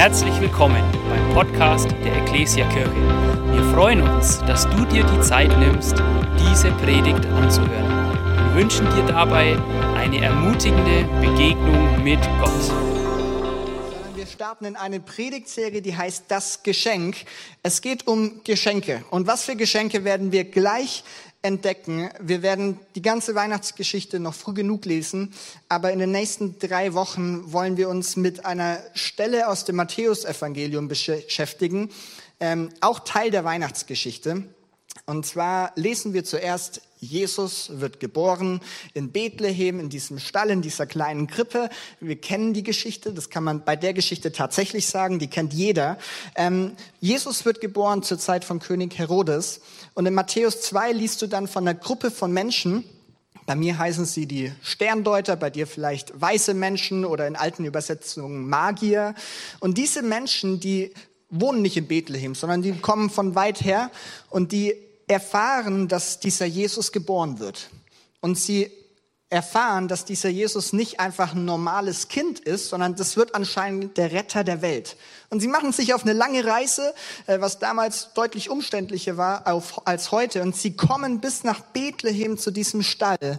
Herzlich willkommen beim Podcast der Ecclesia Kirche. Wir freuen uns, dass du dir die Zeit nimmst, diese Predigt anzuhören. Wir wünschen dir dabei eine ermutigende Begegnung mit Gott. Wir starten in eine Predigtserie, die heißt Das Geschenk. Es geht um Geschenke. Und was für Geschenke werden wir gleich entdecken. Wir werden die ganze Weihnachtsgeschichte noch früh genug lesen, aber in den nächsten drei Wochen wollen wir uns mit einer Stelle aus dem Matthäusevangelium beschäftigen, ähm, auch Teil der Weihnachtsgeschichte. Und zwar lesen wir zuerst, Jesus wird geboren in Bethlehem, in diesem Stall, in dieser kleinen Krippe. Wir kennen die Geschichte, das kann man bei der Geschichte tatsächlich sagen, die kennt jeder. Ähm, Jesus wird geboren zur Zeit von König Herodes. Und in Matthäus 2 liest du dann von einer Gruppe von Menschen, bei mir heißen sie die Sterndeuter, bei dir vielleicht weiße Menschen oder in alten Übersetzungen Magier. Und diese Menschen, die wohnen nicht in Bethlehem, sondern die kommen von weit her und die erfahren, dass dieser Jesus geboren wird. Und sie erfahren, dass dieser Jesus nicht einfach ein normales Kind ist, sondern das wird anscheinend der Retter der Welt. Und sie machen sich auf eine lange Reise, äh, was damals deutlich umständlicher war als heute. Und sie kommen bis nach Bethlehem zu diesem Stall,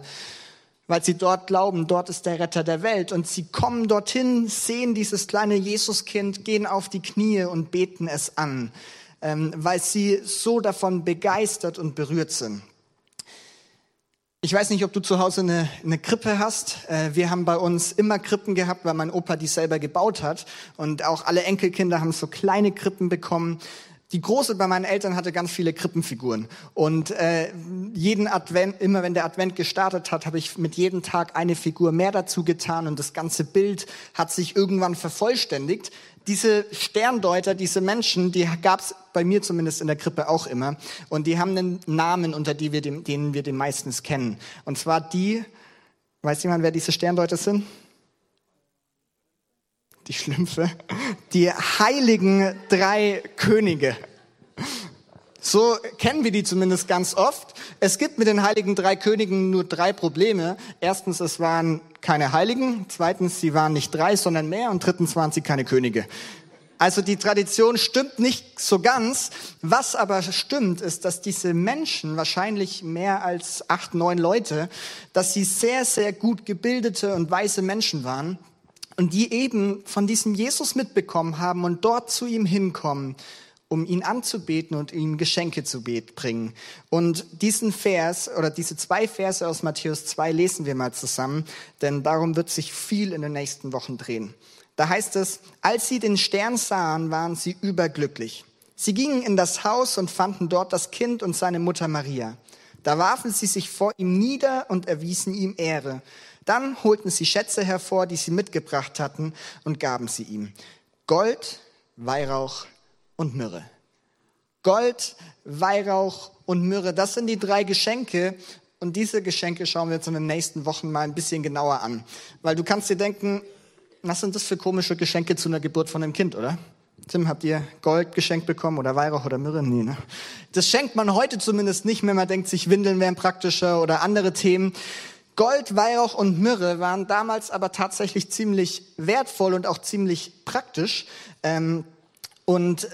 weil sie dort glauben, dort ist der Retter der Welt. Und sie kommen dorthin, sehen dieses kleine Jesuskind, gehen auf die Knie und beten es an weil sie so davon begeistert und berührt sind. Ich weiß nicht, ob du zu Hause eine, eine Krippe hast. Äh, wir haben bei uns immer Krippen gehabt, weil mein Opa die selber gebaut hat. Und auch alle Enkelkinder haben so kleine Krippen bekommen. Die große bei meinen Eltern hatte ganz viele Krippenfiguren. Und äh, jeden Advent, immer wenn der Advent gestartet hat, habe ich mit jedem Tag eine Figur mehr dazu getan und das ganze Bild hat sich irgendwann vervollständigt diese Sterndeuter, diese Menschen, die gab es bei mir zumindest in der Krippe auch immer. Und die haben einen Namen, unter die wir dem, denen wir den meistens kennen. Und zwar die, weiß jemand, wer diese Sterndeuter sind? Die Schlümpfe. Die heiligen drei Könige. So kennen wir die zumindest ganz oft. Es gibt mit den heiligen drei Königen nur drei Probleme. Erstens, es waren keine Heiligen. Zweitens, sie waren nicht drei, sondern mehr. Und drittens waren sie keine Könige. Also die Tradition stimmt nicht so ganz. Was aber stimmt, ist, dass diese Menschen, wahrscheinlich mehr als acht, neun Leute, dass sie sehr, sehr gut gebildete und weise Menschen waren und die eben von diesem Jesus mitbekommen haben und dort zu ihm hinkommen um ihn anzubeten und ihm Geschenke zu bringen. Und diesen Vers oder diese zwei Verse aus Matthäus 2 lesen wir mal zusammen, denn darum wird sich viel in den nächsten Wochen drehen. Da heißt es, als sie den Stern sahen, waren sie überglücklich. Sie gingen in das Haus und fanden dort das Kind und seine Mutter Maria. Da warfen sie sich vor ihm nieder und erwiesen ihm Ehre. Dann holten sie Schätze hervor, die sie mitgebracht hatten, und gaben sie ihm. Gold, Weihrauch und Myrrhe. Gold, Weihrauch und Myrrhe, das sind die drei Geschenke. Und diese Geschenke schauen wir jetzt in den nächsten Wochen mal ein bisschen genauer an. Weil du kannst dir denken, was sind das für komische Geschenke zu einer Geburt von einem Kind, oder? Tim, habt ihr Gold geschenkt bekommen oder Weihrauch oder Myrrhe? Nee, ne? Das schenkt man heute zumindest nicht mehr. Man denkt sich, Windeln wären praktischer oder andere Themen. Gold, Weihrauch und Myrrhe waren damals aber tatsächlich ziemlich wertvoll und auch ziemlich praktisch. Ähm, und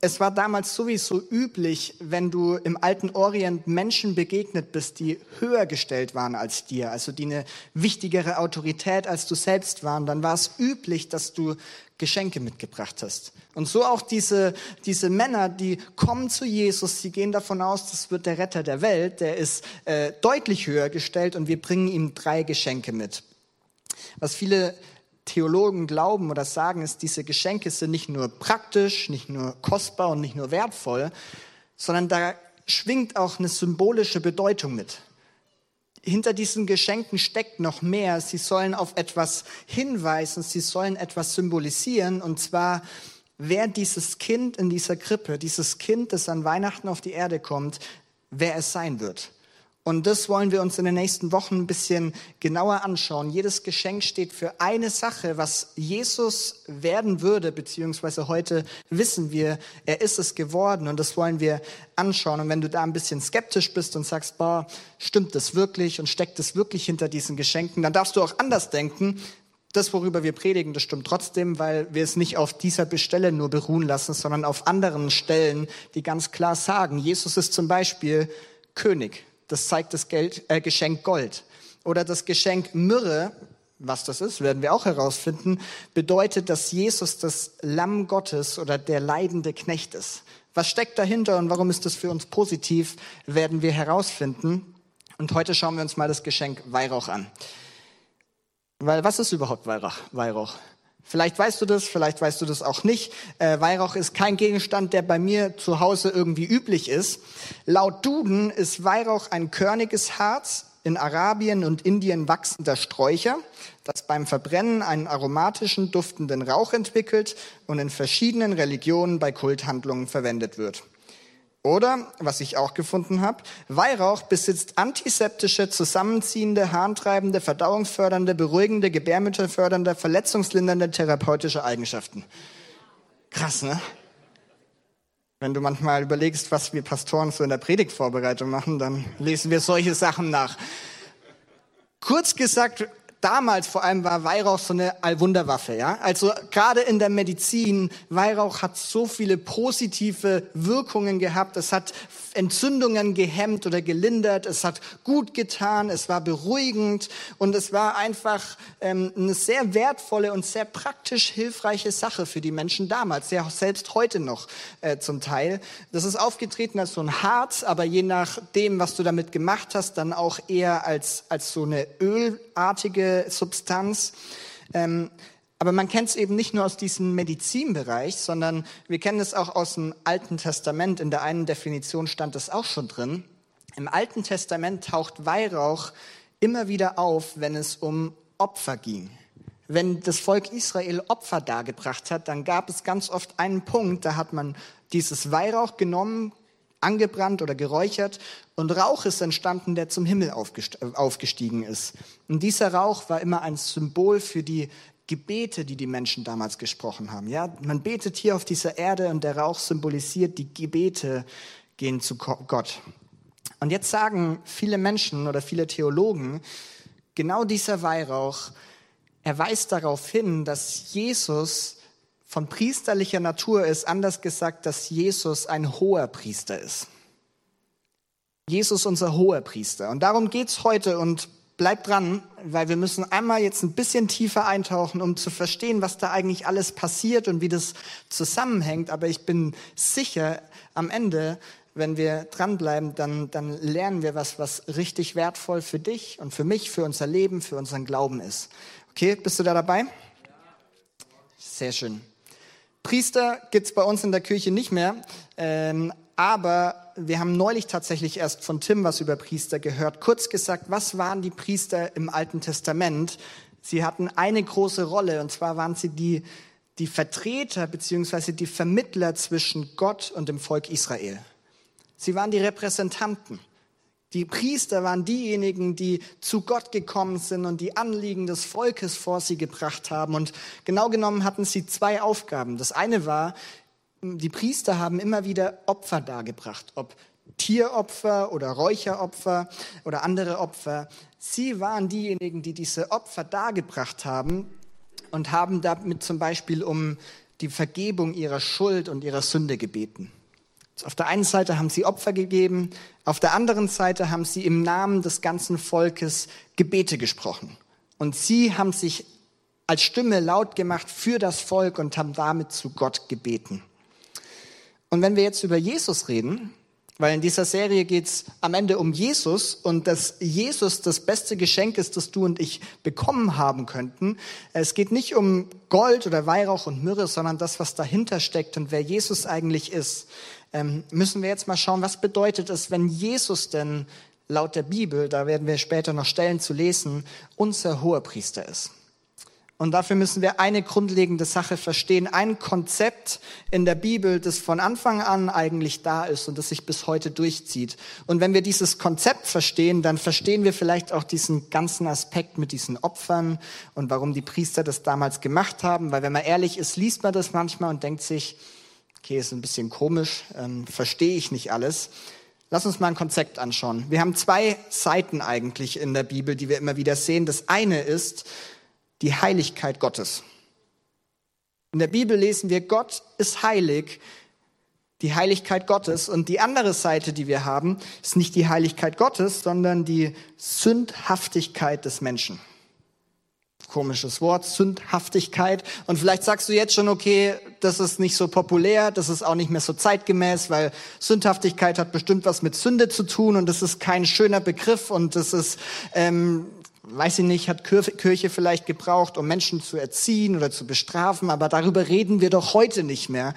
es war damals sowieso üblich, wenn du im alten Orient Menschen begegnet bist, die höher gestellt waren als dir, also die eine wichtigere Autorität als du selbst waren, dann war es üblich, dass du Geschenke mitgebracht hast. Und so auch diese, diese Männer, die kommen zu Jesus, sie gehen davon aus, das wird der Retter der Welt, der ist äh, deutlich höher gestellt und wir bringen ihm drei Geschenke mit. Was viele Theologen glauben oder sagen, ist, diese Geschenke sind nicht nur praktisch, nicht nur kostbar und nicht nur wertvoll, sondern da schwingt auch eine symbolische Bedeutung mit. Hinter diesen Geschenken steckt noch mehr. Sie sollen auf etwas hinweisen, sie sollen etwas symbolisieren, und zwar, wer dieses Kind in dieser Krippe, dieses Kind, das an Weihnachten auf die Erde kommt, wer es sein wird. Und das wollen wir uns in den nächsten Wochen ein bisschen genauer anschauen. Jedes Geschenk steht für eine Sache, was Jesus werden würde, beziehungsweise heute wissen wir, er ist es geworden und das wollen wir anschauen. Und wenn du da ein bisschen skeptisch bist und sagst, boah, stimmt das wirklich und steckt es wirklich hinter diesen Geschenken, dann darfst du auch anders denken. das, worüber wir predigen, das stimmt trotzdem, weil wir es nicht auf dieser Stelle nur beruhen lassen, sondern auf anderen Stellen, die ganz klar sagen, Jesus ist zum Beispiel König. Das zeigt das Geld, äh, Geschenk Gold. Oder das Geschenk Myrrhe, was das ist, werden wir auch herausfinden, bedeutet, dass Jesus das Lamm Gottes oder der leidende Knecht ist. Was steckt dahinter und warum ist das für uns positiv, werden wir herausfinden. Und heute schauen wir uns mal das Geschenk Weihrauch an. Weil was ist überhaupt Weihrauch? Weihrauch? Vielleicht weißt du das, vielleicht weißt du das auch nicht. Äh, Weihrauch ist kein Gegenstand, der bei mir zu Hause irgendwie üblich ist. Laut Duden ist Weihrauch ein körniges Harz, in Arabien und Indien wachsender Sträucher, das beim Verbrennen einen aromatischen, duftenden Rauch entwickelt und in verschiedenen Religionen bei Kulthandlungen verwendet wird. Oder, was ich auch gefunden habe, Weihrauch besitzt antiseptische, zusammenziehende, harntreibende, verdauungsfördernde, beruhigende, gebärmütterfördernde, verletzungslindernde, therapeutische Eigenschaften. Krass, ne? Wenn du manchmal überlegst, was wir Pastoren so in der Predigtvorbereitung machen, dann lesen wir solche Sachen nach. Kurz gesagt, damals vor allem war Weihrauch so eine Allwunderwaffe, ja. Also gerade in der Medizin, Weihrauch hat so viele positive Wirkungen gehabt. Es hat Entzündungen gehemmt oder gelindert. Es hat gut getan. Es war beruhigend und es war einfach ähm, eine sehr wertvolle und sehr praktisch hilfreiche Sache für die Menschen damals, ja selbst heute noch äh, zum Teil. Das ist aufgetreten als so ein Harz, aber je nachdem, was du damit gemacht hast, dann auch eher als als so eine ölartige Substanz. Ähm, aber man kennt es eben nicht nur aus diesem Medizinbereich, sondern wir kennen es auch aus dem Alten Testament. In der einen Definition stand es auch schon drin. Im Alten Testament taucht Weihrauch immer wieder auf, wenn es um Opfer ging. Wenn das Volk Israel Opfer dargebracht hat, dann gab es ganz oft einen Punkt, da hat man dieses Weihrauch genommen, angebrannt oder geräuchert und Rauch ist entstanden, der zum Himmel aufgestiegen ist. Und dieser Rauch war immer ein Symbol für die Gebete, die die Menschen damals gesprochen haben. Ja, man betet hier auf dieser Erde und der Rauch symbolisiert die Gebete gehen zu Gott. Und jetzt sagen viele Menschen oder viele Theologen, genau dieser Weihrauch, er weist darauf hin, dass Jesus von priesterlicher Natur ist, anders gesagt, dass Jesus ein hoher Priester ist. Jesus unser hoher Priester. Und darum geht's heute und bleibt dran, weil wir müssen einmal jetzt ein bisschen tiefer eintauchen, um zu verstehen, was da eigentlich alles passiert und wie das zusammenhängt. Aber ich bin sicher, am Ende, wenn wir dranbleiben, dann, dann lernen wir was, was richtig wertvoll für dich und für mich, für unser Leben, für unseren Glauben ist. Okay, bist du da dabei? Sehr schön. Priester gibt's bei uns in der Kirche nicht mehr, ähm, aber wir haben neulich tatsächlich erst von Tim was über Priester gehört. Kurz gesagt, was waren die Priester im Alten Testament? Sie hatten eine große Rolle, und zwar waren sie die, die Vertreter beziehungsweise die Vermittler zwischen Gott und dem Volk Israel. Sie waren die Repräsentanten. Die Priester waren diejenigen, die zu Gott gekommen sind und die Anliegen des Volkes vor sie gebracht haben. Und genau genommen hatten sie zwei Aufgaben. Das eine war, die Priester haben immer wieder Opfer dargebracht, ob Tieropfer oder Räucheropfer oder andere Opfer. Sie waren diejenigen, die diese Opfer dargebracht haben und haben damit zum Beispiel um die Vergebung ihrer Schuld und ihrer Sünde gebeten. Auf der einen Seite haben sie Opfer gegeben, auf der anderen Seite haben sie im Namen des ganzen Volkes Gebete gesprochen. Und sie haben sich als Stimme laut gemacht für das Volk und haben damit zu Gott gebeten. Und wenn wir jetzt über Jesus reden, weil in dieser Serie geht's am Ende um Jesus und dass Jesus das beste Geschenk ist, das du und ich bekommen haben könnten. Es geht nicht um Gold oder Weihrauch und Myrrhe, sondern das, was dahinter steckt und wer Jesus eigentlich ist ähm, müssen wir jetzt mal schauen, was bedeutet es, wenn Jesus denn laut der Bibel, da werden wir später noch Stellen zu lesen, unser Hoherpriester ist. Und dafür müssen wir eine grundlegende Sache verstehen, ein Konzept in der Bibel, das von Anfang an eigentlich da ist und das sich bis heute durchzieht. Und wenn wir dieses Konzept verstehen, dann verstehen wir vielleicht auch diesen ganzen Aspekt mit diesen Opfern und warum die Priester das damals gemacht haben. Weil wenn man ehrlich ist, liest man das manchmal und denkt sich, okay, ist ein bisschen komisch, ähm, verstehe ich nicht alles. Lass uns mal ein Konzept anschauen. Wir haben zwei Seiten eigentlich in der Bibel, die wir immer wieder sehen. Das eine ist die Heiligkeit Gottes. In der Bibel lesen wir, Gott ist heilig, die Heiligkeit Gottes. Und die andere Seite, die wir haben, ist nicht die Heiligkeit Gottes, sondern die Sündhaftigkeit des Menschen. Komisches Wort, Sündhaftigkeit. Und vielleicht sagst du jetzt schon, okay, das ist nicht so populär, das ist auch nicht mehr so zeitgemäß, weil Sündhaftigkeit hat bestimmt was mit Sünde zu tun und das ist kein schöner Begriff und das ist, ähm, weiß ich nicht, hat Kirche vielleicht gebraucht, um Menschen zu erziehen oder zu bestrafen, aber darüber reden wir doch heute nicht mehr.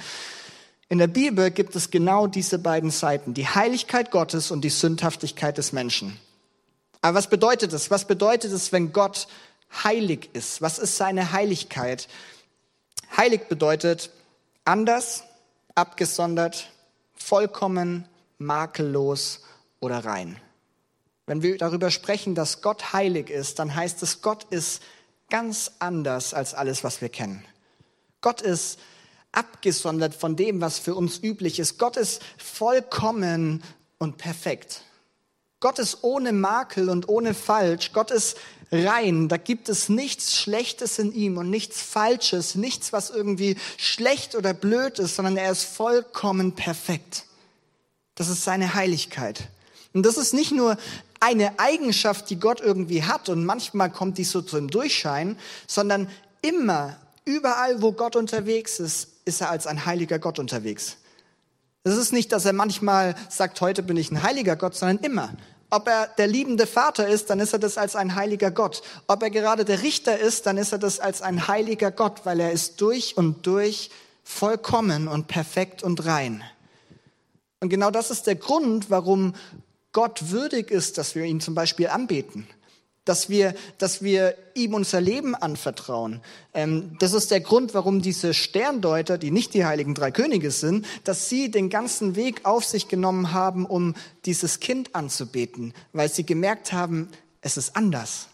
In der Bibel gibt es genau diese beiden Seiten, die Heiligkeit Gottes und die Sündhaftigkeit des Menschen. Aber was bedeutet es? Was bedeutet es, wenn Gott heilig ist? Was ist seine Heiligkeit? Heilig bedeutet anders, abgesondert, vollkommen, makellos oder rein. Wenn wir darüber sprechen, dass Gott heilig ist, dann heißt es, Gott ist ganz anders als alles, was wir kennen. Gott ist abgesondert von dem, was für uns üblich ist. Gott ist vollkommen und perfekt. Gott ist ohne Makel und ohne Falsch. Gott ist rein. Da gibt es nichts Schlechtes in ihm und nichts Falsches, nichts, was irgendwie schlecht oder blöd ist, sondern er ist vollkommen perfekt. Das ist seine Heiligkeit. Und das ist nicht nur eine Eigenschaft, die Gott irgendwie hat und manchmal kommt die so zum Durchschein, sondern immer, überall, wo Gott unterwegs ist, ist er als ein heiliger Gott unterwegs. Es ist nicht, dass er manchmal sagt, heute bin ich ein heiliger Gott, sondern immer. Ob er der liebende Vater ist, dann ist er das als ein heiliger Gott. Ob er gerade der Richter ist, dann ist er das als ein heiliger Gott, weil er ist durch und durch vollkommen und perfekt und rein. Und genau das ist der Grund, warum Gott würdig ist, dass wir ihn zum Beispiel anbeten dass wir, dass wir ihm unser Leben anvertrauen. Ähm, das ist der Grund, warum diese Sterndeuter, die nicht die heiligen drei Könige sind, dass sie den ganzen Weg auf sich genommen haben, um dieses Kind anzubeten, weil sie gemerkt haben, es ist anders.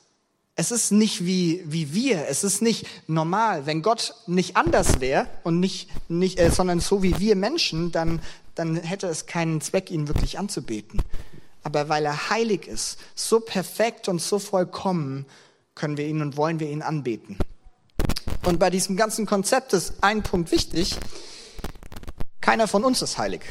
Es ist nicht wie, wie wir, es ist nicht normal. Wenn Gott nicht anders wäre und nicht, nicht, äh, sondern so wie wir Menschen, dann, dann hätte es keinen Zweck, ihn wirklich anzubeten. Aber weil er heilig ist, so perfekt und so vollkommen, können wir ihn und wollen wir ihn anbeten. Und bei diesem ganzen Konzept ist ein Punkt wichtig. Keiner von uns ist heilig.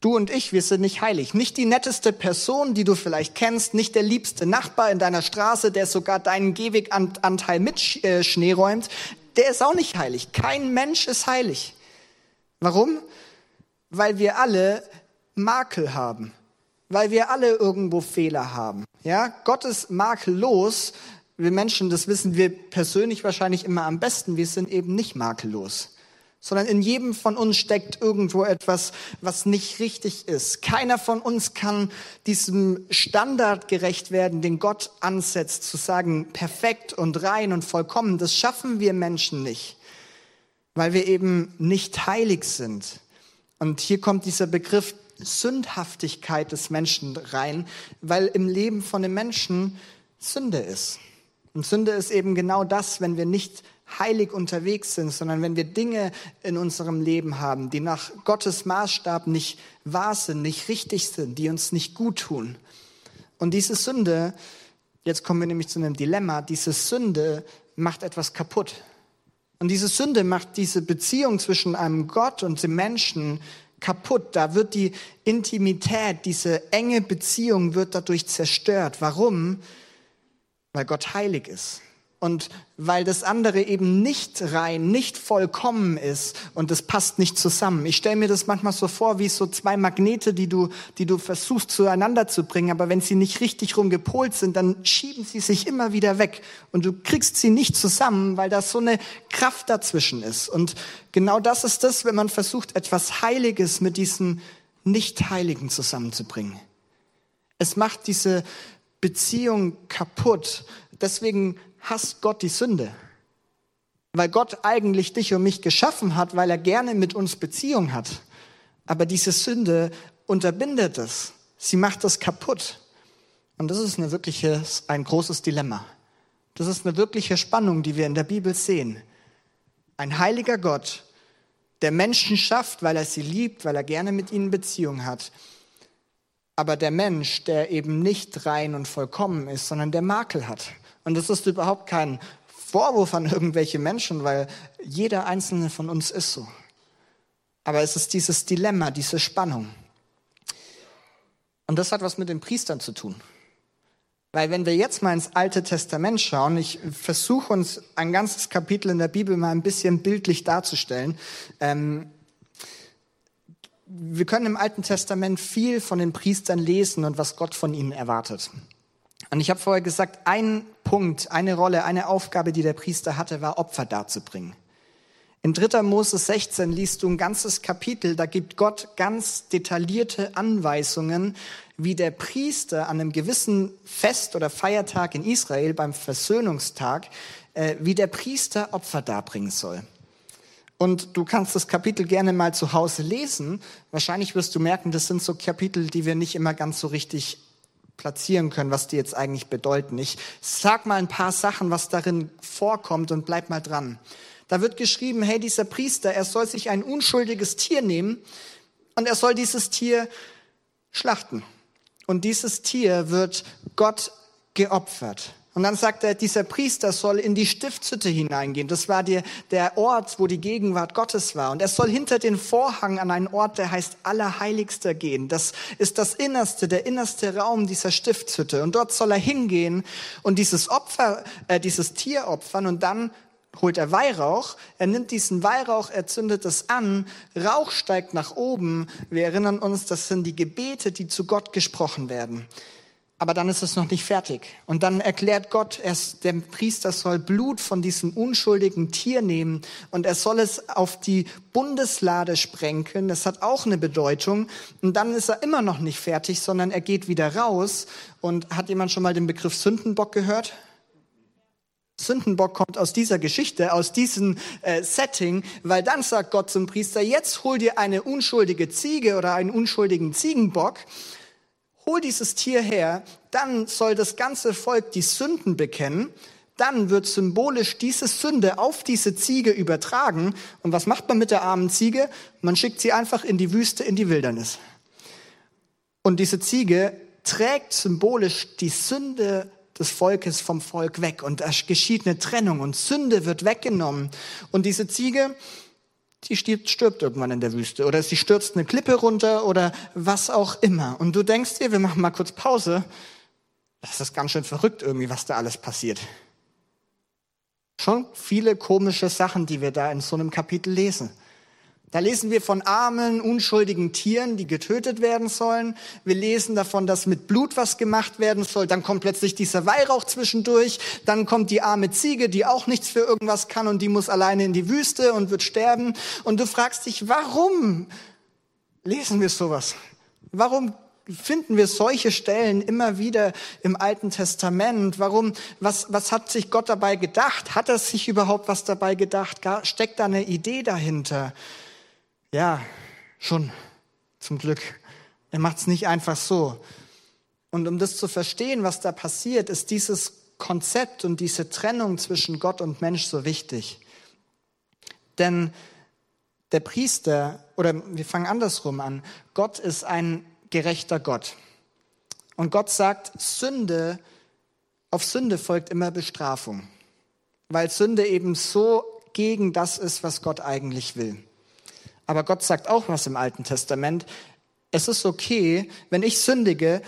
Du und ich, wir sind nicht heilig. Nicht die netteste Person, die du vielleicht kennst, nicht der liebste Nachbar in deiner Straße, der sogar deinen Gehweganteil mit äh, Schnee räumt, der ist auch nicht heilig. Kein Mensch ist heilig. Warum? Weil wir alle Makel haben weil wir alle irgendwo Fehler haben. Ja, Gott ist makellos. Wir Menschen, das wissen wir persönlich wahrscheinlich immer am besten. Wir sind eben nicht makellos sondern in jedem von uns steckt irgendwo etwas, was nicht richtig ist. Keiner von uns kann diesem Standard gerecht werden, den Gott ansetzt, zu sagen, perfekt und rein und vollkommen. Das schaffen wir Menschen nicht, weil wir eben nicht heilig sind. Und hier kommt dieser Begriff Sündhaftigkeit des Menschen rein, weil im Leben von dem Menschen Sünde ist. Und Sünde ist eben genau das, wenn wir nicht heilig unterwegs sind, sondern wenn wir Dinge in unserem Leben haben, die nach Gottes Maßstab nicht wahr sind, nicht richtig sind, die uns nicht gut tun. Und diese Sünde, jetzt kommen wir nämlich zu einem Dilemma, diese Sünde macht etwas kaputt. Und diese Sünde macht diese Beziehung zwischen einem Gott und dem Menschen kaputt. Da wird die Intimität, diese enge Beziehung wird dadurch zerstört. Warum? Weil Gott heilig ist. Und weil das andere eben nicht rein, nicht vollkommen ist und das passt nicht zusammen. Ich stelle mir das manchmal so vor, wie so zwei Magnete, die du, die du versuchst zueinander zu bringen, aber wenn sie nicht richtig rum gepolt sind, dann schieben sie sich immer wieder weg und du kriegst sie nicht zusammen, weil da so eine Kraft dazwischen ist. Und genau das ist das, wenn man versucht, etwas Heiliges mit diesem Nicht-Heiligen zusammenzubringen. Es macht diese Beziehung kaputt. Deswegen hasst Gott die Sünde. Weil Gott eigentlich dich und mich geschaffen hat, weil er gerne mit uns Beziehung hat. Aber diese Sünde unterbindet es. Sie macht das kaputt. Und das ist eine wirkliche, ein großes Dilemma. Das ist eine wirkliche Spannung, die wir in der Bibel sehen. Ein heiliger Gott, der Menschen schafft, weil er sie liebt, weil er gerne mit ihnen Beziehung hat. Aber der Mensch, der eben nicht rein und vollkommen ist, sondern der Makel hat Und das ist überhaupt kein Vorwurf an irgendwelche Menschen, weil jeder einzelne von uns ist so. Aber es ist dieses Dilemma, diese Spannung. Und das hat was mit den Priestern zu tun. Weil wenn wir jetzt mal ins Alte Testament schauen, ich versuche uns ein ganzes Kapitel in der Bibel mal ein bisschen bildlich darzustellen. Ähm, wir können im Alten Testament viel von den Priestern lesen und was Gott von ihnen erwartet. Und ich habe vorher gesagt, ein Punkt, eine Rolle, eine Aufgabe, die der Priester hatte, war Opfer darzubringen. In 3. Mose 16 liest du ein ganzes Kapitel, da gibt Gott ganz detaillierte Anweisungen, wie der Priester an einem gewissen Fest oder Feiertag in Israel, beim Versöhnungstag, äh, wie der Priester Opfer darbringen soll. Und du kannst das Kapitel gerne mal zu Hause lesen. Wahrscheinlich wirst du merken, das sind so Kapitel, die wir nicht immer ganz so richtig platzieren können, was die jetzt eigentlich bedeuten. Ich sag mal ein paar Sachen, was darin vorkommt und bleib mal dran. Da wird geschrieben, hey, dieser Priester, er soll sich ein unschuldiges Tier nehmen und er soll dieses Tier schlachten. Und dieses Tier wird Gott geopfert. Und dann sagt er, dieser Priester soll in die Stiftshütte hineingehen. Das war der, der Ort, wo die Gegenwart Gottes war. Und er soll hinter den Vorhang an einen Ort, der heißt Allerheiligster gehen. Das ist das Innerste, der innerste Raum dieser Stiftshütte. Und dort soll er hingehen und dieses Opfer, äh, dieses Tier opfern und dann holt er Weihrauch, er nimmt diesen Weihrauch, er zündet es an, Rauch steigt nach oben. Wir erinnern uns, das sind die Gebete, die zu Gott gesprochen werden aber dann ist es noch nicht fertig. Und dann erklärt Gott, er, der Priester soll Blut von diesem unschuldigen Tier nehmen und er soll es auf die Bundeslade sprenkeln. Das hat auch eine Bedeutung. Und dann ist er immer noch nicht fertig, sondern er geht wieder raus. Und hat jemand schon mal den Begriff Sündenbock gehört? Sündenbock kommt aus dieser Geschichte, aus diesem äh, Setting, weil dann sagt Gott zum Priester, jetzt hol dir eine unschuldige Ziege oder einen unschuldigen Ziegenbock hol dieses Tier her, dann soll das ganze Volk die Sünden bekennen, dann wird symbolisch diese Sünde auf diese Ziege übertragen. Und was macht man mit der armen Ziege? Man schickt sie einfach in die Wüste, in die Wildernis. Und diese Ziege trägt symbolisch die Sünde des Volkes vom Volk weg. Und da geschieht eine Trennung und Sünde wird weggenommen. Und diese Ziege, stirbt, stirbt irgendwann in der Wüste oder sie stürzt eine Klippe runter oder was auch immer. Und du denkst dir, wir machen mal kurz Pause. Das ist ganz schön verrückt irgendwie, was da alles passiert. Schon viele komische Sachen, die wir da in so einem Kapitel lesen. Da lesen wir von armen, unschuldigen Tieren, die getötet werden sollen. Wir lesen davon, dass mit Blut was gemacht werden soll. Dann kommt plötzlich dieser Weihrauch zwischendurch. Dann kommt die arme Ziege, die auch nichts für irgendwas kann und die muss alleine in die Wüste und wird sterben. Und du fragst dich, warum lesen wir sowas? Warum finden wir solche Stellen immer wieder im Alten Testament? Warum, was, was hat sich Gott dabei gedacht? Hat er sich überhaupt was dabei gedacht? Steckt da eine Idee dahinter? Ja, schon, zum Glück. Er macht es nicht einfach so. Und um das zu verstehen, was da passiert, ist dieses Konzept und diese Trennung zwischen Gott und Mensch so wichtig. Denn der Priester, oder wir fangen andersrum an, Gott ist ein gerechter Gott. Und Gott sagt, Sünde, auf Sünde folgt immer Bestrafung, weil Sünde eben so gegen das ist, was Gott eigentlich will. Aber Gott sagt auch was im Alten Testament. Es ist okay, wenn ich sündige,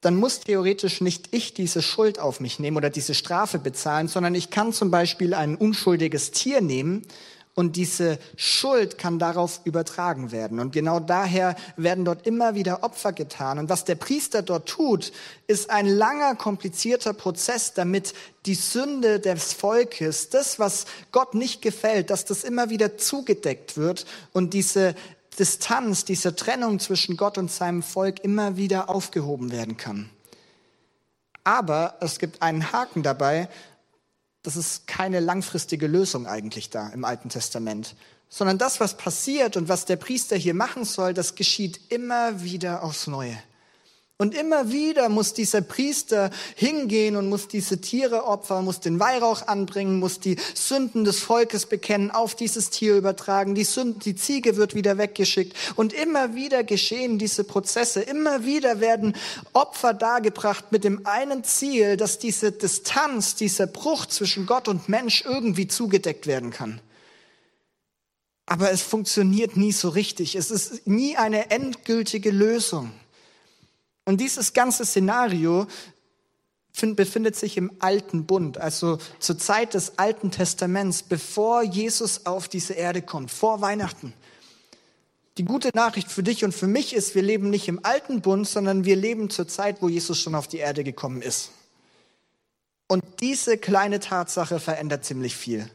dann muss theoretisch nicht ich diese Schuld auf mich nehmen oder diese Strafe bezahlen, sondern ich kann zum Beispiel ein unschuldiges Tier nehmen und diese Schuld kann darauf übertragen werden. Und genau daher werden dort immer wieder Opfer getan. Und was der Priester dort tut, ist ein langer, komplizierter Prozess, damit die Sünde des Volkes, das, was Gott nicht gefällt, dass das immer wieder zugedeckt wird und diese Distanz, diese Trennung zwischen Gott und seinem Volk immer wieder aufgehoben werden kann. Aber es gibt einen Haken dabei, das ist keine langfristige Lösung eigentlich da im Alten Testament, sondern das, was passiert und was der Priester hier machen soll, das geschieht immer wieder aufs Neue. Und immer wieder muss dieser Priester hingehen und muss diese Tiere opfern, muss den Weihrauch anbringen, muss die Sünden des Volkes bekennen, auf dieses Tier übertragen. Die, Sünden, die Ziege wird wieder weggeschickt. Und immer wieder geschehen diese Prozesse. Immer wieder werden Opfer dargebracht mit dem einen Ziel, dass diese Distanz, dieser Bruch zwischen Gott und Mensch irgendwie zugedeckt werden kann. Aber es funktioniert nie so richtig. Es ist nie eine endgültige Lösung. Und dieses ganze Szenario befindet sich im alten Bund, also zur Zeit des Alten Testaments, bevor Jesus auf diese Erde kommt, vor Weihnachten. Die gute Nachricht für dich und für mich ist, wir leben nicht im alten Bund, sondern wir leben zur Zeit, wo Jesus schon auf die Erde gekommen ist. Und diese kleine Tatsache verändert ziemlich viel.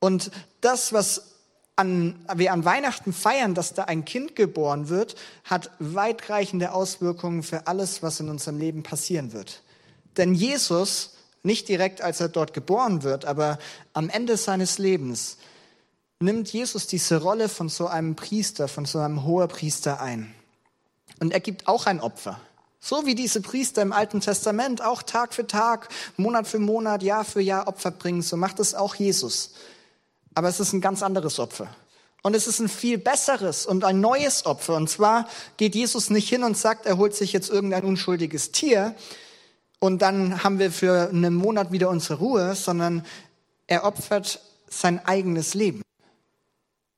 Und das, was an, wir an Weihnachten feiern, dass da ein Kind geboren wird, hat weitreichende Auswirkungen für alles, was in unserem Leben passieren wird. Denn Jesus, nicht direkt als er dort geboren wird, aber am Ende seines Lebens, nimmt Jesus diese Rolle von so einem Priester, von so einem Hoherpriester ein. Und er gibt auch ein Opfer. So wie diese Priester im Alten Testament auch Tag für Tag, Monat für Monat, Jahr für Jahr Opfer bringen, so macht es auch Jesus aber es ist ein ganz anderes Opfer. Und es ist ein viel besseres und ein neues Opfer. Und zwar geht Jesus nicht hin und sagt, er holt sich jetzt irgendein unschuldiges Tier und dann haben wir für einen Monat wieder unsere Ruhe, sondern er opfert sein eigenes Leben.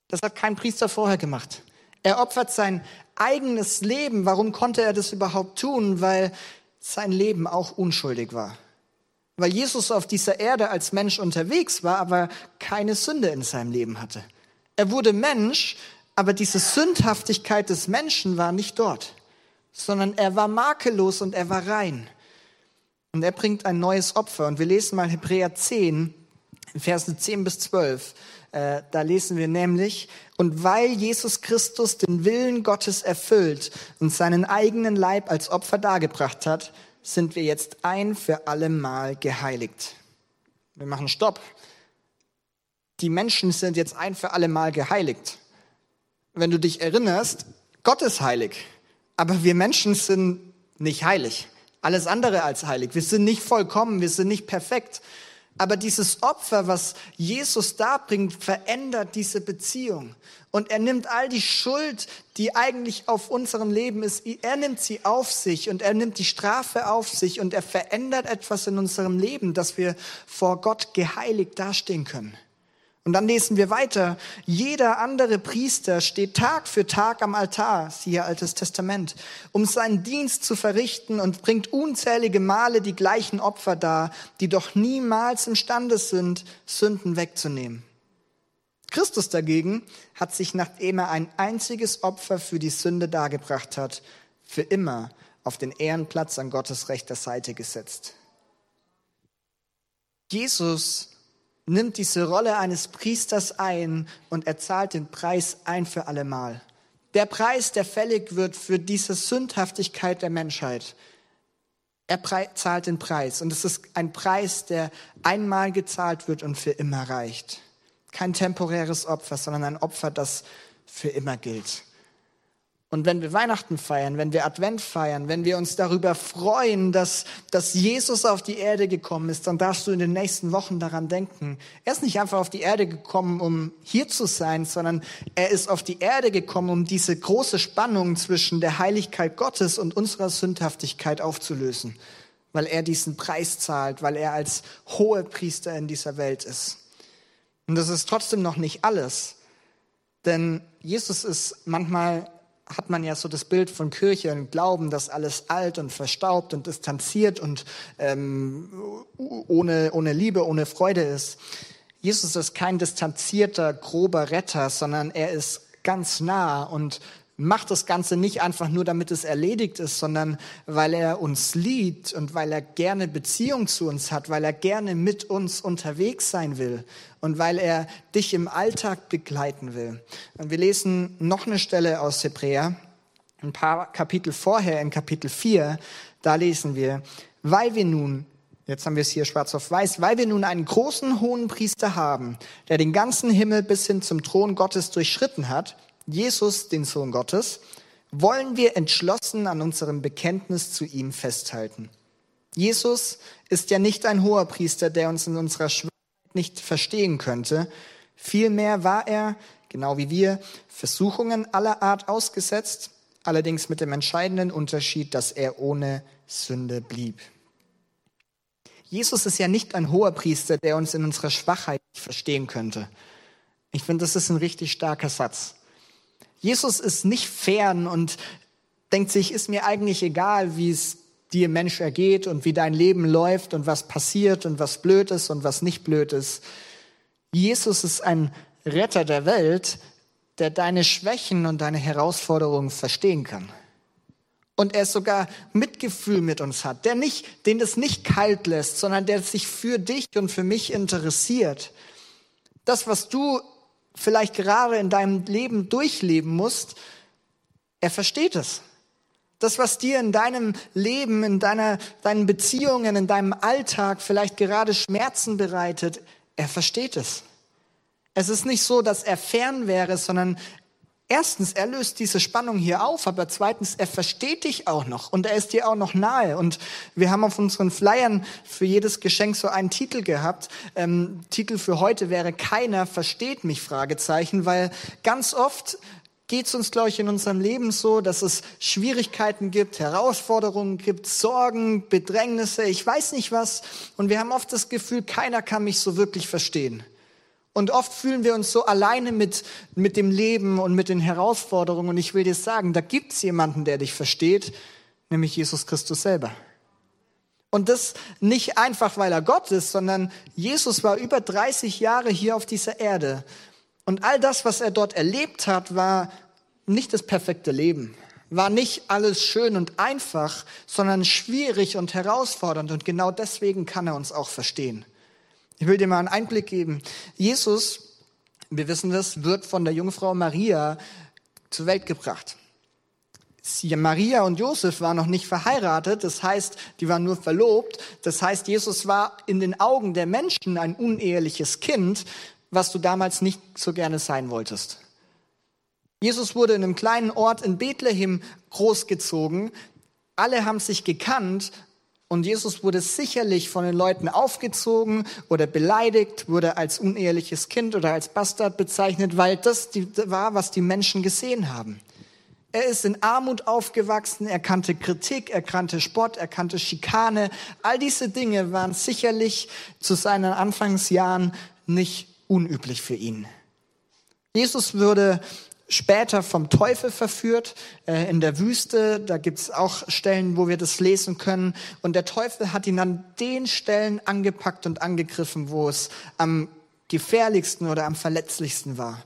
Das hat kein Priester vorher gemacht. Er opfert sein eigenes Leben. Warum konnte er das überhaupt tun? Weil sein Leben auch unschuldig war weil Jesus auf dieser Erde als Mensch unterwegs war, aber keine Sünde in seinem Leben hatte. Er wurde Mensch, aber diese Sündhaftigkeit des Menschen war nicht dort, sondern er war makellos und er war rein. Und er bringt ein neues Opfer. Und wir lesen mal Hebräer 10, Verse 10 bis 12. Äh, da lesen wir nämlich, und weil Jesus Christus den Willen Gottes erfüllt und seinen eigenen Leib als Opfer dargebracht hat, sind wir jetzt ein für alle Mal geheiligt. Wir machen Stopp. Die Menschen sind jetzt ein für alle Mal geheiligt. Wenn du dich erinnerst, Gott ist heilig, aber wir Menschen sind nicht heilig. Alles andere als heilig. Wir sind nicht vollkommen, wir sind nicht perfekt. Aber dieses Opfer, was Jesus darbringt, verändert diese Beziehung. Und er nimmt all die Schuld, die eigentlich auf unserem Leben ist, er nimmt sie auf sich und er nimmt die Strafe auf sich und er verändert etwas in unserem Leben, dass wir vor Gott geheiligt dastehen können. Und dann lesen wir weiter. Jeder andere Priester steht Tag für Tag am Altar, siehe Altes Testament, um seinen Dienst zu verrichten und bringt unzählige Male die gleichen Opfer dar, die doch niemals imstande sind, Sünden wegzunehmen. Christus dagegen hat sich, nachdem er ein einziges Opfer für die Sünde dargebracht hat, für immer auf den Ehrenplatz an Gottes rechter Seite gesetzt. Jesus nimmt diese Rolle eines Priesters ein und er zahlt den Preis ein für allemal. Der Preis, der fällig wird für diese Sündhaftigkeit der Menschheit. Er zahlt den Preis und es ist ein Preis, der einmal gezahlt wird und für immer reicht. Kein temporäres Opfer, sondern ein Opfer, das für immer gilt. Und wenn wir Weihnachten feiern, wenn wir Advent feiern, wenn wir uns darüber freuen, dass, dass Jesus auf die Erde gekommen ist, dann darfst du in den nächsten Wochen daran denken. Er ist nicht einfach auf die Erde gekommen, um hier zu sein, sondern er ist auf die Erde gekommen, um diese große Spannung zwischen der Heiligkeit Gottes und unserer Sündhaftigkeit aufzulösen, weil er diesen Preis zahlt, weil er als hohe Priester in dieser Welt ist. Und das ist trotzdem noch nicht alles, denn Jesus ist manchmal hat man ja so das Bild von Kirche und Glauben, dass alles alt und verstaubt und distanziert und ähm, ohne, ohne Liebe, ohne Freude ist. Jesus ist kein distanzierter, grober Retter, sondern er ist ganz nah und macht das Ganze nicht einfach nur, damit es erledigt ist, sondern weil er uns liebt und weil er gerne Beziehung zu uns hat, weil er gerne mit uns unterwegs sein will und weil er dich im Alltag begleiten will. Und wir lesen noch eine Stelle aus Hebräer, ein paar Kapitel vorher, in Kapitel 4, da lesen wir, weil wir nun Jetzt haben wir es hier schwarz auf weiß, weil wir nun einen großen hohen Priester haben, der den ganzen Himmel bis hin zum Thron Gottes durchschritten hat, Jesus, den Sohn Gottes, wollen wir entschlossen an unserem Bekenntnis zu ihm festhalten. Jesus ist ja nicht ein hoher Priester, der uns in unserer Schwachheit nicht verstehen könnte. Vielmehr war er, genau wie wir, Versuchungen aller Art ausgesetzt, allerdings mit dem entscheidenden Unterschied, dass er ohne Sünde blieb. Jesus ist ja nicht ein hoher Priester, der uns in unserer Schwachheit nicht verstehen könnte. Ich finde, das ist ein richtig starker Satz. Jesus ist nicht fern und denkt sich, ist mir eigentlich egal, wie es dir Mensch ergeht und wie dein Leben läuft und was passiert und was blöd ist und was nicht blöd ist. Jesus ist ein Retter der Welt, der deine Schwächen und deine Herausforderungen verstehen kann. Und er sogar Mitgefühl mit uns hat, der nicht, den das nicht kalt lässt, sondern der sich für dich und für mich interessiert. Das, was du vielleicht gerade in deinem Leben durchleben musst, er versteht es. Das, was dir in deinem Leben, in deiner, deinen Beziehungen, in deinem Alltag vielleicht gerade Schmerzen bereitet, er versteht es. Es ist nicht so, dass er fern wäre, sondern erstens, er löst diese Spannung hier auf, aber zweitens, er versteht dich auch noch und er ist dir auch noch nahe. Und wir haben auf unseren Flyern für jedes Geschenk so einen Titel gehabt. Ähm, Titel für heute wäre Keiner versteht mich, Fragezeichen, weil ganz oft geht es uns, glaube ich, in unserem Leben so, dass es Schwierigkeiten gibt, Herausforderungen gibt, Sorgen, Bedrängnisse, ich weiß nicht was. Und wir haben oft das Gefühl, keiner kann mich so wirklich verstehen. Und oft fühlen wir uns so alleine mit, mit dem Leben und mit den Herausforderungen. Und ich will dir sagen, da gibt es jemanden, der dich versteht, nämlich Jesus Christus selber. Und das nicht einfach, weil er Gott ist, sondern Jesus war über 30 Jahre hier auf dieser Erde. Und all das, was er dort erlebt hat, war nicht das perfekte Leben, war nicht alles schön und einfach, sondern schwierig und herausfordernd. Und genau deswegen kann er uns auch verstehen. Ich will dir mal einen Einblick geben. Jesus, wir wissen das, wird von der Jungfrau Maria zur Welt gebracht. Maria und Josef waren noch nicht verheiratet, das heißt, die waren nur verlobt. Das heißt, Jesus war in den Augen der Menschen ein uneheliches Kind, was du damals nicht so gerne sein wolltest. Jesus wurde in einem kleinen Ort in Bethlehem großgezogen. Alle haben sich gekannt und Jesus wurde sicherlich von den Leuten aufgezogen oder beleidigt, wurde als uneheliches Kind oder als Bastard bezeichnet, weil das war, was die Menschen gesehen haben. Er ist in Armut aufgewachsen, er kannte Kritik, er kannte Spott, er kannte Schikane. All diese Dinge waren sicherlich zu seinen Anfangsjahren nicht unüblich für ihn. Jesus würde später vom Teufel verführt äh, in der Wüste. Da gibt's auch Stellen, wo wir das lesen können. Und der Teufel hat ihn an den Stellen angepackt und angegriffen, wo es am gefährlichsten oder am verletzlichsten war.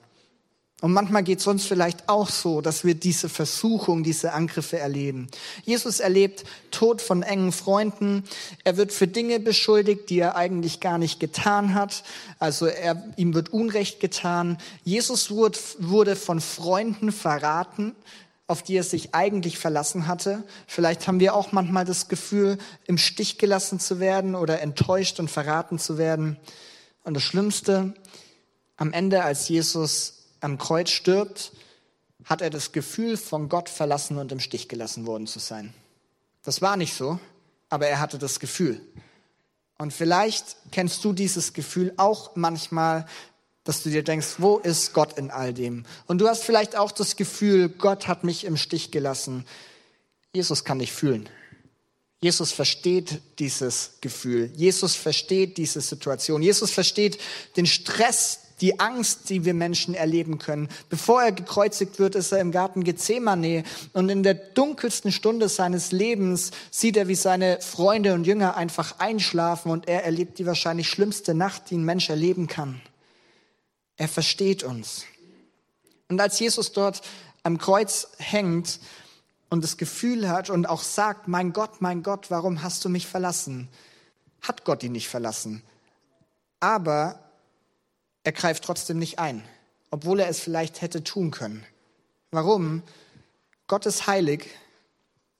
Und manchmal geht es uns vielleicht auch so, dass wir diese Versuchung, diese Angriffe erleben. Jesus erlebt Tod von engen Freunden. Er wird für Dinge beschuldigt, die er eigentlich gar nicht getan hat. Also er, ihm wird Unrecht getan. Jesus wurde, wurde von Freunden verraten, auf die er sich eigentlich verlassen hatte. Vielleicht haben wir auch manchmal das Gefühl, im Stich gelassen zu werden oder enttäuscht und verraten zu werden. Und das Schlimmste, am Ende, als Jesus am Kreuz stirbt, hat er das Gefühl, von Gott verlassen und im Stich gelassen worden zu sein. Das war nicht so, aber er hatte das Gefühl. Und vielleicht kennst du dieses Gefühl auch manchmal, dass du dir denkst, wo ist Gott in all dem? Und du hast vielleicht auch das Gefühl, Gott hat mich im Stich gelassen. Jesus kann dich fühlen. Jesus versteht dieses Gefühl. Jesus versteht diese Situation. Jesus versteht den Stress, die Angst, die wir Menschen erleben können. Bevor er gekreuzigt wird, ist er im Garten Gethsemane und in der dunkelsten Stunde seines Lebens sieht er, wie seine Freunde und Jünger einfach einschlafen und er erlebt die wahrscheinlich schlimmste Nacht, die ein Mensch erleben kann. Er versteht uns. Und als Jesus dort am Kreuz hängt und das Gefühl hat und auch sagt, mein Gott, mein Gott, warum hast du mich verlassen? Hat Gott ihn nicht verlassen. Aber er greift trotzdem nicht ein, obwohl er es vielleicht hätte tun können. Warum? Gott ist heilig,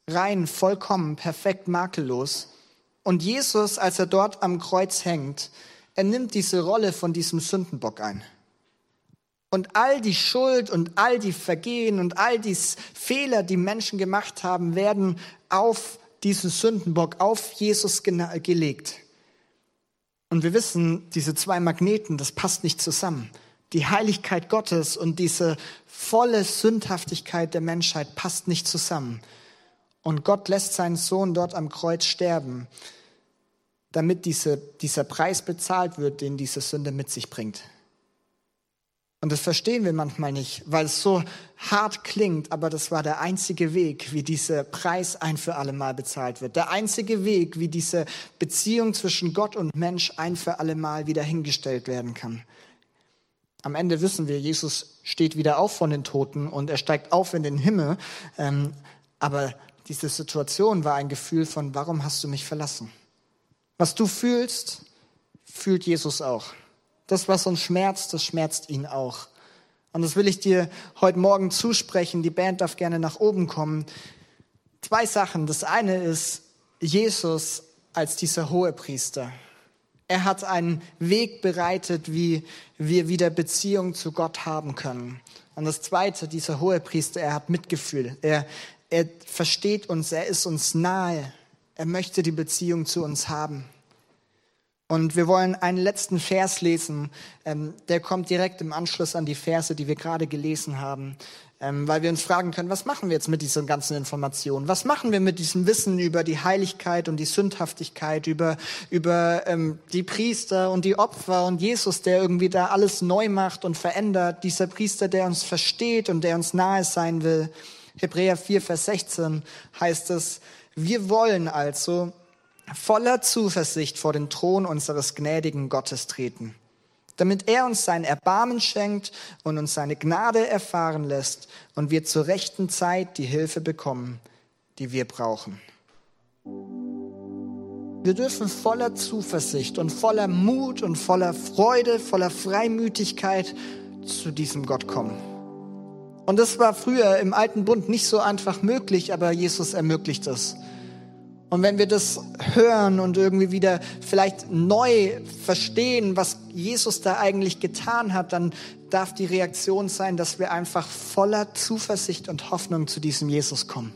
rein, vollkommen, perfekt, makellos. Und Jesus, als er dort am Kreuz hängt, er nimmt diese Rolle von diesem Sündenbock ein. Und all die Schuld und all die Vergehen und all die Fehler, die Menschen gemacht haben, werden auf diesen Sündenbock, auf Jesus gelegt. Und wir wissen, diese zwei Magneten, das passt nicht zusammen. Die Heiligkeit Gottes und diese volle Sündhaftigkeit der Menschheit passt nicht zusammen. Und Gott lässt seinen Sohn dort am Kreuz sterben, damit diese, dieser Preis bezahlt wird, den diese Sünde mit sich bringt. Und das verstehen wir manchmal nicht, weil es so hart klingt, aber das war der einzige Weg, wie dieser Preis ein für alle Mal bezahlt wird. Der einzige Weg, wie diese Beziehung zwischen Gott und Mensch ein für alle Mal wieder hingestellt werden kann. Am Ende wissen wir, Jesus steht wieder auf von den Toten und er steigt auf in den Himmel. Ähm, aber diese Situation war ein Gefühl von, warum hast du mich verlassen? Was du fühlst, fühlt Jesus auch. Das, was uns schmerzt, das schmerzt ihn auch. Und das will ich dir heute Morgen zusprechen. Die Band darf gerne nach oben kommen. Zwei Sachen. Das eine ist Jesus als dieser hohe Priester. Er hat einen Weg bereitet, wie wir wieder Beziehung zu Gott haben können. Und das Zweite, dieser hohe Priester, er hat Mitgefühl. Er, er versteht uns, er ist uns nahe. Er möchte die Beziehung zu uns haben. Und wir wollen einen letzten Vers lesen, ähm, der kommt direkt im Anschluss an die Verse, die wir gerade gelesen haben, ähm, weil wir uns fragen können, was machen wir jetzt mit diesen ganzen Informationen? Was machen wir mit diesem Wissen über die Heiligkeit und die Sündhaftigkeit, über, über ähm, die Priester und die Opfer und Jesus, der irgendwie da alles neu macht und verändert, dieser Priester, der uns versteht und der uns nahe sein will. Hebräer 4, Vers 16 heißt es, wir wollen also voller Zuversicht vor den Thron unseres gnädigen Gottes treten, damit er uns sein Erbarmen schenkt und uns seine Gnade erfahren lässt und wir zur rechten Zeit die Hilfe bekommen, die wir brauchen. Wir dürfen voller Zuversicht und voller Mut und voller Freude, voller Freimütigkeit zu diesem Gott kommen. Und das war früher im alten Bund nicht so einfach möglich, aber Jesus ermöglicht es. Und wenn wir das hören und irgendwie wieder vielleicht neu verstehen, was Jesus da eigentlich getan hat, dann darf die Reaktion sein, dass wir einfach voller Zuversicht und Hoffnung zu diesem Jesus kommen.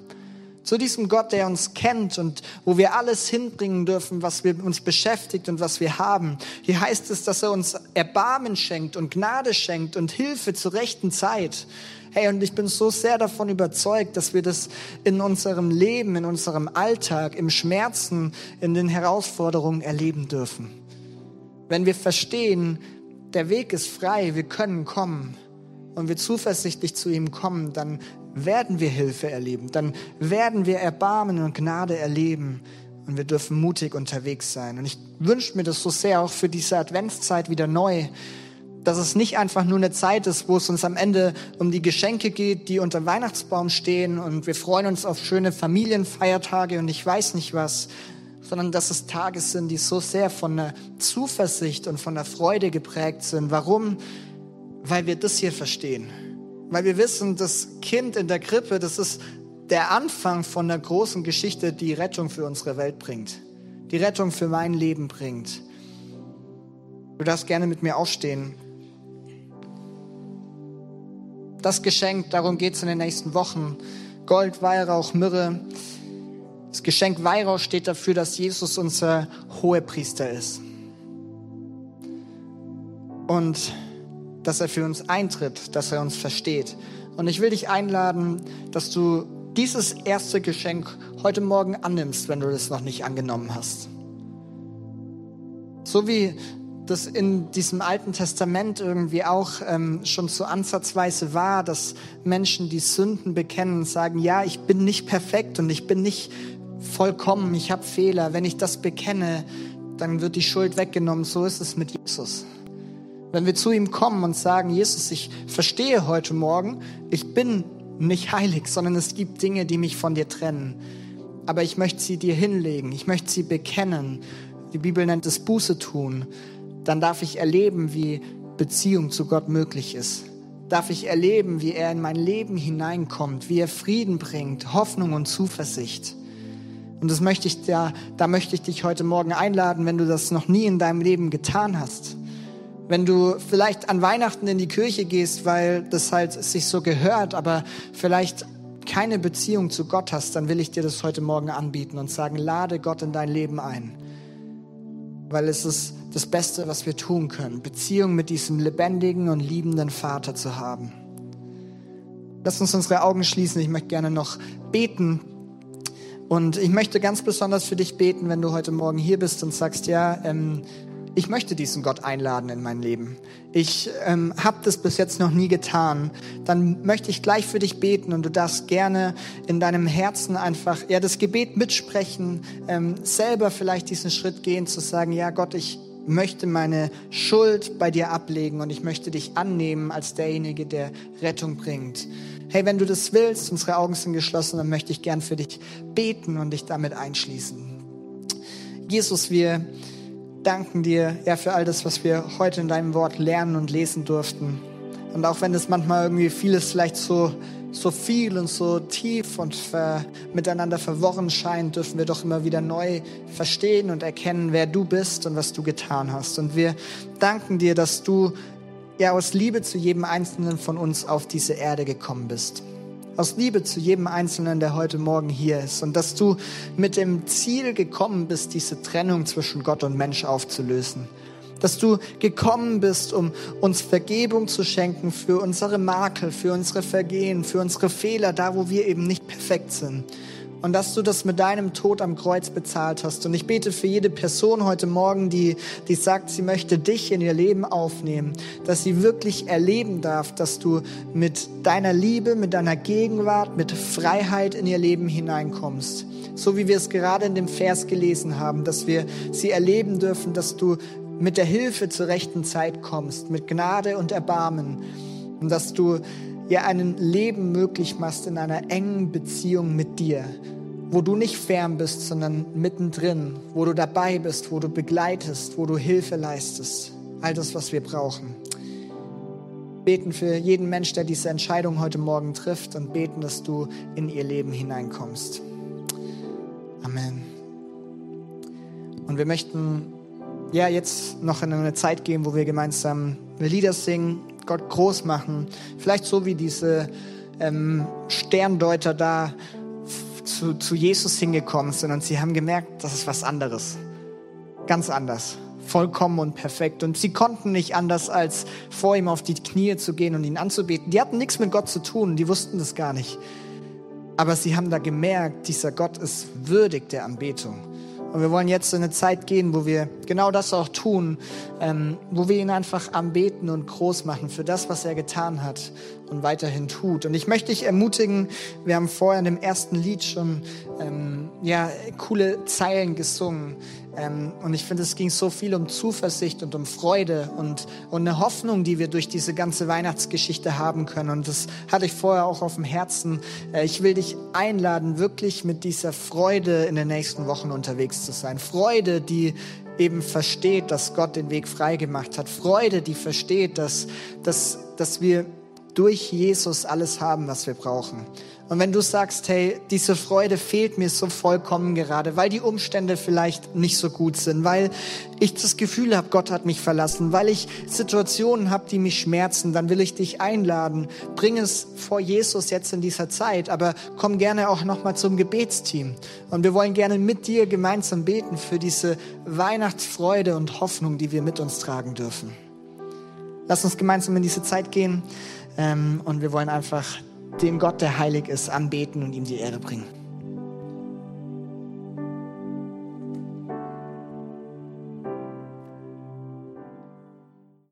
Zu diesem Gott, der uns kennt und wo wir alles hinbringen dürfen, was wir uns beschäftigt und was wir haben. Hier heißt es, dass er uns Erbarmen schenkt und Gnade schenkt und Hilfe zur rechten Zeit. Hey, und ich bin so sehr davon überzeugt, dass wir das in unserem Leben, in unserem Alltag, im Schmerzen, in den Herausforderungen erleben dürfen. Wenn wir verstehen, der Weg ist frei, wir können kommen und wir zuversichtlich zu ihm kommen, dann werden wir Hilfe erleben, dann werden wir Erbarmen und Gnade erleben und wir dürfen mutig unterwegs sein. Und ich wünsche mir das so sehr auch für diese Adventszeit wieder neu, dass es nicht einfach nur eine Zeit ist, wo es uns am Ende um die Geschenke geht, die unter Weihnachtsbaum stehen und wir freuen uns auf schöne Familienfeiertage und ich weiß nicht was, sondern dass es Tage sind, die so sehr von der Zuversicht und von der Freude geprägt sind. Warum? Weil wir das hier verstehen. Weil wir wissen, das Kind in der Krippe, das ist der Anfang von der großen Geschichte, die Rettung für unsere Welt bringt. Die Rettung für mein Leben bringt. Du darfst gerne mit mir aufstehen das Geschenk, darum geht es in den nächsten Wochen. Gold, Weihrauch, Myrrhe. Das Geschenk Weihrauch steht dafür, dass Jesus unser Hohepriester ist. Und dass er für uns eintritt, dass er uns versteht. Und ich will dich einladen, dass du dieses erste Geschenk heute Morgen annimmst, wenn du das noch nicht angenommen hast. So wie das in diesem Alten Testament irgendwie auch ähm, schon so ansatzweise war, dass Menschen die Sünden bekennen sagen, ja, ich bin nicht perfekt und ich bin nicht vollkommen, ich habe Fehler. Wenn ich das bekenne, dann wird die Schuld weggenommen. So ist es mit Jesus. Wenn wir zu ihm kommen und sagen, Jesus, ich verstehe heute Morgen, ich bin nicht heilig, sondern es gibt Dinge, die mich von dir trennen. Aber ich möchte sie dir hinlegen, ich möchte sie bekennen. Die Bibel nennt es Buße tun dann darf ich erleben, wie Beziehung zu Gott möglich ist. Darf ich erleben, wie er in mein Leben hineinkommt, wie er Frieden bringt, Hoffnung und Zuversicht. Und das möchte ich da, da möchte ich dich heute Morgen einladen, wenn du das noch nie in deinem Leben getan hast, Wenn du vielleicht an Weihnachten in die Kirche gehst, weil das halt sich so gehört, aber vielleicht keine Beziehung zu Gott hast, dann will ich dir das heute Morgen anbieten und sagen, lade Gott in dein Leben ein. Weil es ist das Beste, was wir tun können, Beziehung mit diesem lebendigen und liebenden Vater zu haben. Lass uns unsere Augen schließen. Ich möchte gerne noch beten. Und ich möchte ganz besonders für dich beten, wenn du heute Morgen hier bist und sagst, ja, ähm, ich möchte diesen Gott einladen in mein Leben. Ich ähm, habe das bis jetzt noch nie getan. Dann möchte ich gleich für dich beten und du darfst gerne in deinem Herzen einfach ja das Gebet mitsprechen, ähm, selber vielleicht diesen Schritt gehen zu sagen, ja Gott, ich möchte meine Schuld bei dir ablegen und ich möchte dich annehmen als derjenige, der Rettung bringt. Hey, wenn du das willst, unsere Augen sind geschlossen, dann möchte ich gern für dich beten und dich damit einschließen. Jesus, wir danken dir ja für all das, was wir heute in deinem Wort lernen und lesen durften. Und auch wenn es manchmal irgendwie vieles vielleicht so, so viel und so tief und ver, miteinander verworren scheint, dürfen wir doch immer wieder neu verstehen und erkennen, wer du bist und was du getan hast. Und wir danken dir, dass du ja aus Liebe zu jedem Einzelnen von uns auf diese Erde gekommen bist aus Liebe zu jedem Einzelnen, der heute Morgen hier ist. Und dass du mit dem Ziel gekommen bist, diese Trennung zwischen Gott und Mensch aufzulösen. Dass du gekommen bist, um uns Vergebung zu schenken für unsere Makel, für unsere Vergehen, für unsere Fehler, da wo wir eben nicht perfekt sind und dass du das mit deinem Tod am Kreuz bezahlt hast. Und ich bete für jede Person heute Morgen, die, die sagt, sie möchte dich in ihr Leben aufnehmen, dass sie wirklich erleben darf, dass du mit deiner Liebe, mit deiner Gegenwart, mit Freiheit in ihr Leben hineinkommst. So wie wir es gerade in dem Vers gelesen haben, dass wir sie erleben dürfen, dass du mit der Hilfe zur rechten Zeit kommst, mit Gnade und Erbarmen und dass du ihr ein Leben möglich machst in einer engen Beziehung mit dir, wo du nicht fern bist, sondern mittendrin, wo du dabei bist, wo du begleitest, wo du Hilfe leistest. All das, was wir brauchen. Beten für jeden Mensch, der diese Entscheidung heute Morgen trifft und beten, dass du in ihr Leben hineinkommst. Amen. Und wir möchten ja jetzt noch in eine Zeit gehen, wo wir gemeinsam Lieder singen, Gott groß machen. Vielleicht so wie diese ähm, Sterndeuter da zu, zu Jesus hingekommen sind und sie haben gemerkt, das ist was anderes. Ganz anders. Vollkommen und perfekt. Und sie konnten nicht anders, als vor ihm auf die Knie zu gehen und ihn anzubeten. Die hatten nichts mit Gott zu tun, die wussten das gar nicht. Aber sie haben da gemerkt, dieser Gott ist würdig der Anbetung. Und wir wollen jetzt in eine Zeit gehen, wo wir genau das auch tun, ähm, wo wir ihn einfach anbeten und groß machen für das, was er getan hat und weiterhin tut. Und ich möchte dich ermutigen, wir haben vorher in dem ersten Lied schon ähm, ja, coole Zeilen gesungen. Ähm, und ich finde, es ging so viel um Zuversicht und um Freude und, und eine Hoffnung, die wir durch diese ganze Weihnachtsgeschichte haben können. Und das hatte ich vorher auch auf dem Herzen. Äh, ich will dich einladen, wirklich mit dieser Freude in den nächsten Wochen unterwegs zu sein. Freude, die eben versteht, dass Gott den Weg frei gemacht hat. Freude, die versteht, dass, dass, dass wir durch Jesus alles haben, was wir brauchen. Und wenn du sagst, hey, diese Freude fehlt mir so vollkommen gerade, weil die Umstände vielleicht nicht so gut sind, weil ich das Gefühl habe, Gott hat mich verlassen, weil ich Situationen habe, die mich schmerzen, dann will ich dich einladen. Bring es vor Jesus jetzt in dieser Zeit, aber komm gerne auch nochmal zum Gebetsteam. Und wir wollen gerne mit dir gemeinsam beten für diese Weihnachtsfreude und Hoffnung, die wir mit uns tragen dürfen. Lass uns gemeinsam in diese Zeit gehen ähm, und wir wollen einfach den Gott, der heilig ist, anbeten und ihm die Ehre bringen.